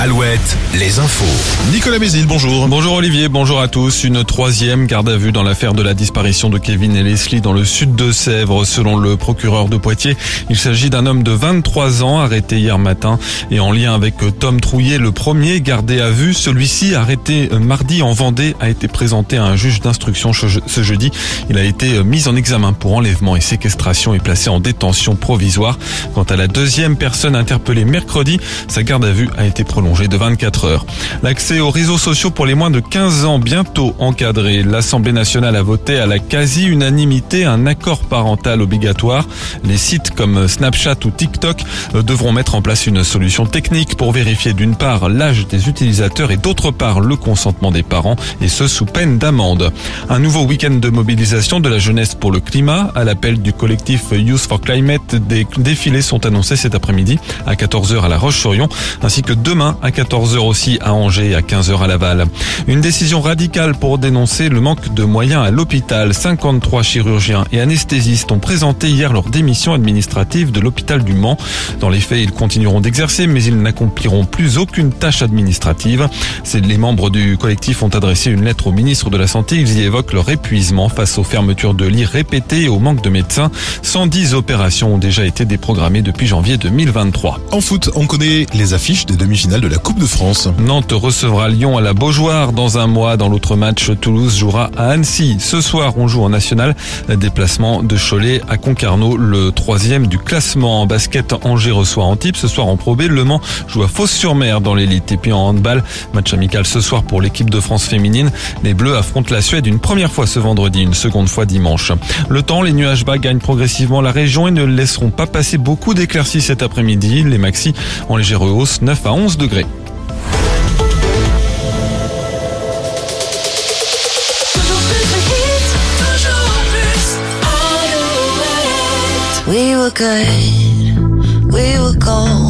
Alouette, les infos. Nicolas Mézil, bonjour. Bonjour Olivier, bonjour à tous. Une troisième garde à vue dans l'affaire de la disparition de Kevin et Leslie dans le sud de Sèvres. Selon le procureur de Poitiers, il s'agit d'un homme de 23 ans arrêté hier matin et en lien avec Tom Trouillet, le premier gardé à vue. Celui-ci, arrêté mardi en Vendée, a été présenté à un juge d'instruction ce jeudi. Il a été mis en examen pour enlèvement et séquestration et placé en détention provisoire. Quant à la deuxième personne interpellée mercredi, sa garde à vue a été prolongée de 24 heures. L'accès aux réseaux sociaux pour les moins de 15 ans bientôt encadré. L'Assemblée nationale a voté à la quasi-unanimité un accord parental obligatoire. Les sites comme Snapchat ou TikTok devront mettre en place une solution technique pour vérifier d'une part l'âge des utilisateurs et d'autre part le consentement des parents et ce sous peine d'amende. Un nouveau week-end de mobilisation de la jeunesse pour le climat à l'appel du collectif Youth for Climate. Des défilés sont annoncés cet après-midi à 14h à La Roche-sur-Yon ainsi que demain à 14h aussi à Angers et à 15h à Laval. Une décision radicale pour dénoncer le manque de moyens à l'hôpital. 53 chirurgiens et anesthésistes ont présenté hier leur démission administrative de l'hôpital du Mans. Dans les faits, ils continueront d'exercer, mais ils n'accompliront plus aucune tâche administrative. Les membres du collectif ont adressé une lettre au ministre de la Santé. Ils y évoquent leur épuisement face aux fermetures de lits répétées et au manque de médecins. 110 opérations ont déjà été déprogrammées depuis janvier 2023. En foot, on connaît les affiches des demi-finales de la Coupe de France. Nantes recevra Lyon à la Beaujoire dans un mois. Dans l'autre match, Toulouse jouera à Annecy. Ce soir, on joue en national. Déplacement de Cholet à Concarneau, le troisième du classement. En basket, Angers reçoit Antibes. Ce soir en Pro Le Mans joue à Fos-sur-Mer dans l'élite. Et puis en handball, match amical ce soir pour l'équipe de France féminine. Les Bleus affrontent la Suède une première fois ce vendredi, une seconde fois dimanche. Le temps, les nuages bas gagnent progressivement la région et ne laisseront pas passer beaucoup d'éclaircies cet après-midi. Les maxis en légère hausse, 9 à 11 degrés. We were good, we were gold.